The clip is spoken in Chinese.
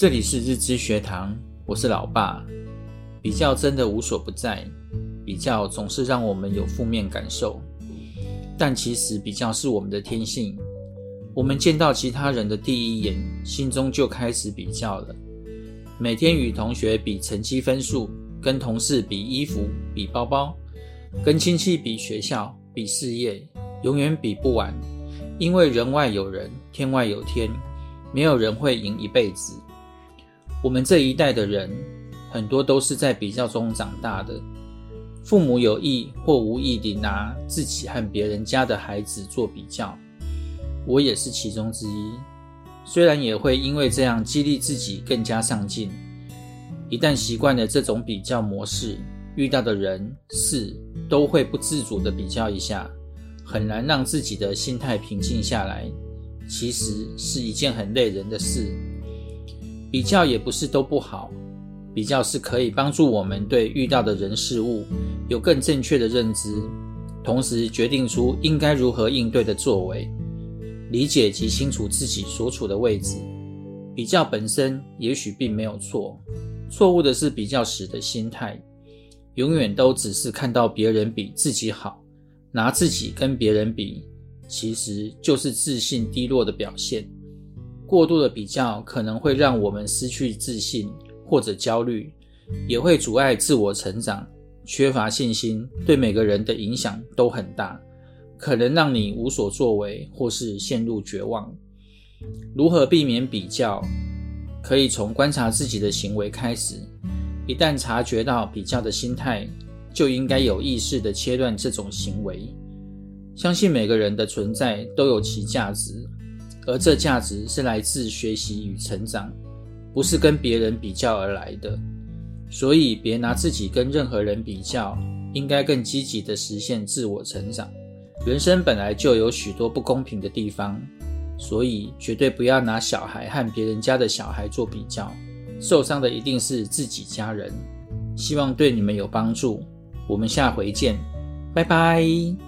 这里是日知学堂，我是老爸。比较真的无所不在，比较总是让我们有负面感受，但其实比较是我们的天性。我们见到其他人的第一眼，心中就开始比较了。每天与同学比成绩分数，跟同事比衣服、比包包，跟亲戚比学校、比事业，永远比不完。因为人外有人，天外有天，没有人会赢一辈子。我们这一代的人，很多都是在比较中长大的。父母有意或无意地拿自己和别人家的孩子做比较，我也是其中之一。虽然也会因为这样激励自己更加上进。一旦习惯了这种比较模式，遇到的人事都会不自主地比较一下，很难让自己的心态平静下来。其实是一件很累人的事。比较也不是都不好，比较是可以帮助我们对遇到的人事物有更正确的认知，同时决定出应该如何应对的作为，理解及清楚自己所处的位置。比较本身也许并没有错，错误的是比较时的心态，永远都只是看到别人比自己好，拿自己跟别人比，其实就是自信低落的表现。过度的比较可能会让我们失去自信或者焦虑，也会阻碍自我成长。缺乏信心对每个人的影响都很大，可能让你无所作为或是陷入绝望。如何避免比较？可以从观察自己的行为开始。一旦察觉到比较的心态，就应该有意识地切断这种行为。相信每个人的存在都有其价值。而这价值是来自学习与成长，不是跟别人比较而来的。所以别拿自己跟任何人比较，应该更积极地实现自我成长。人生本来就有许多不公平的地方，所以绝对不要拿小孩和别人家的小孩做比较，受伤的一定是自己家人。希望对你们有帮助，我们下回见，拜拜。